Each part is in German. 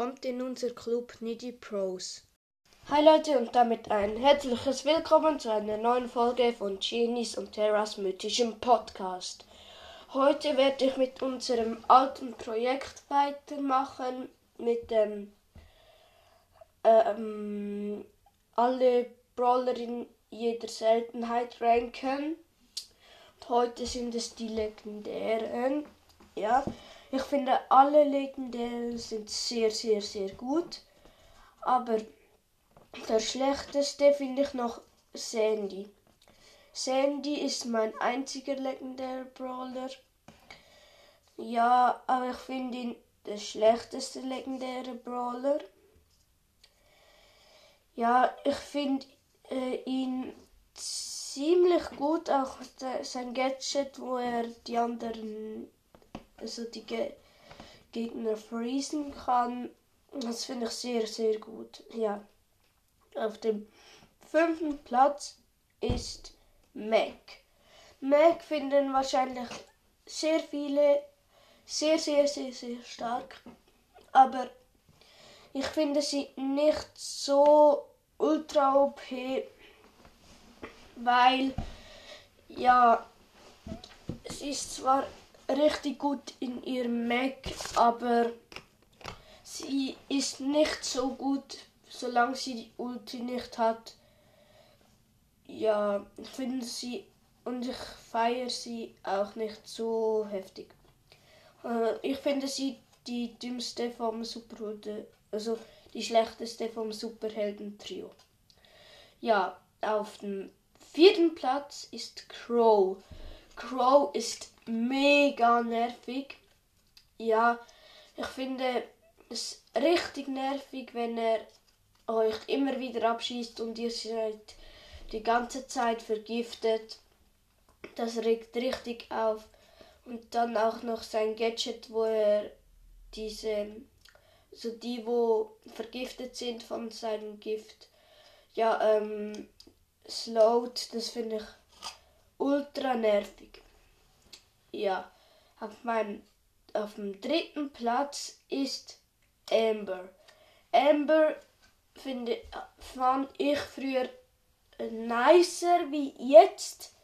Kommt in unser Club Niddy Pros. Hi Leute und damit ein herzliches Willkommen zu einer neuen Folge von Genies und Terras mythischem Podcast. Heute werde ich mit unserem alten Projekt weitermachen, mit dem ähm, alle Brawler in jeder Seltenheit ranken. Und heute sind es die legendären. Ja, ich finde alle legendären sind sehr, sehr, sehr gut. Aber der schlechteste finde ich noch Sandy. Sandy ist mein einziger legendärer Brawler. Ja, aber ich finde ihn der schlechteste legendäre Brawler. Ja, ich finde äh, ihn ziemlich gut, auch sein Gadget, wo er die anderen also die Ge Gegner freezen kann. Das finde ich sehr, sehr gut. Ja. Auf dem fünften Platz ist Mac. Mac finden wahrscheinlich sehr viele sehr, sehr, sehr, sehr stark. Aber ich finde sie nicht so ultra OP, weil ja, sie ist zwar richtig gut in ihrem Mac, aber sie ist nicht so gut, solange sie die Ulti nicht hat. Ja, ich finde sie und ich feiere sie auch nicht so heftig. Äh, ich finde sie die dümmste vom Superhelden, also die schlechteste vom Superhelden-Trio. Ja, auf dem vierten Platz ist Crow. Crow ist mega nervig. Ja, ich finde es richtig nervig, wenn er euch immer wieder abschießt und ihr seid die ganze Zeit vergiftet. Das regt richtig auf. Und dann auch noch sein Gadget, wo er diese, so die, wo vergiftet sind von seinem Gift, ja, ähm, slowt, das finde ich ultra nervig. Ja, auf meinem auf dem dritten Platz ist Amber. Amber finde fand ich früher nicer wie jetzt,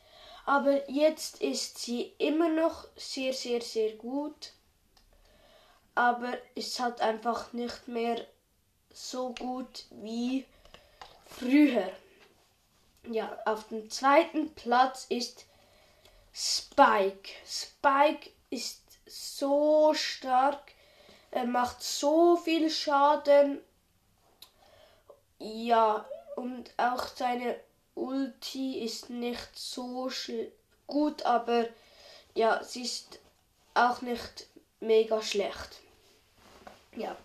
aber jetzt ist sie immer noch sehr sehr sehr gut. Aber ist halt einfach nicht mehr so gut wie früher. Ja, auf dem zweiten Platz ist Spike. Spike ist so stark. Er macht so viel Schaden. Ja, und auch seine Ulti ist nicht so gut, aber ja, sie ist auch nicht mega schlecht. Ja.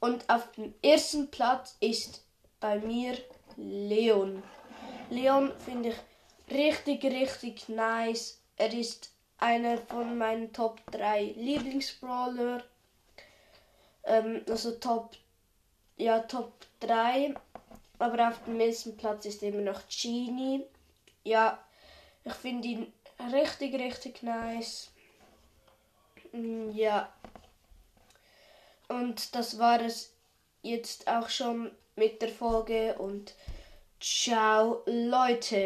Und auf dem ersten Platz ist bei mir Leon. Leon finde ich richtig, richtig nice. Er ist einer von meinen Top 3 Lieblingsbrawler. Ähm, also Top, ja, Top 3. Aber auf dem nächsten Platz ist immer noch Genie. Ja, ich finde ihn richtig, richtig nice. Mm, ja. Und das war es jetzt auch schon mit der Folge und ciao Leute.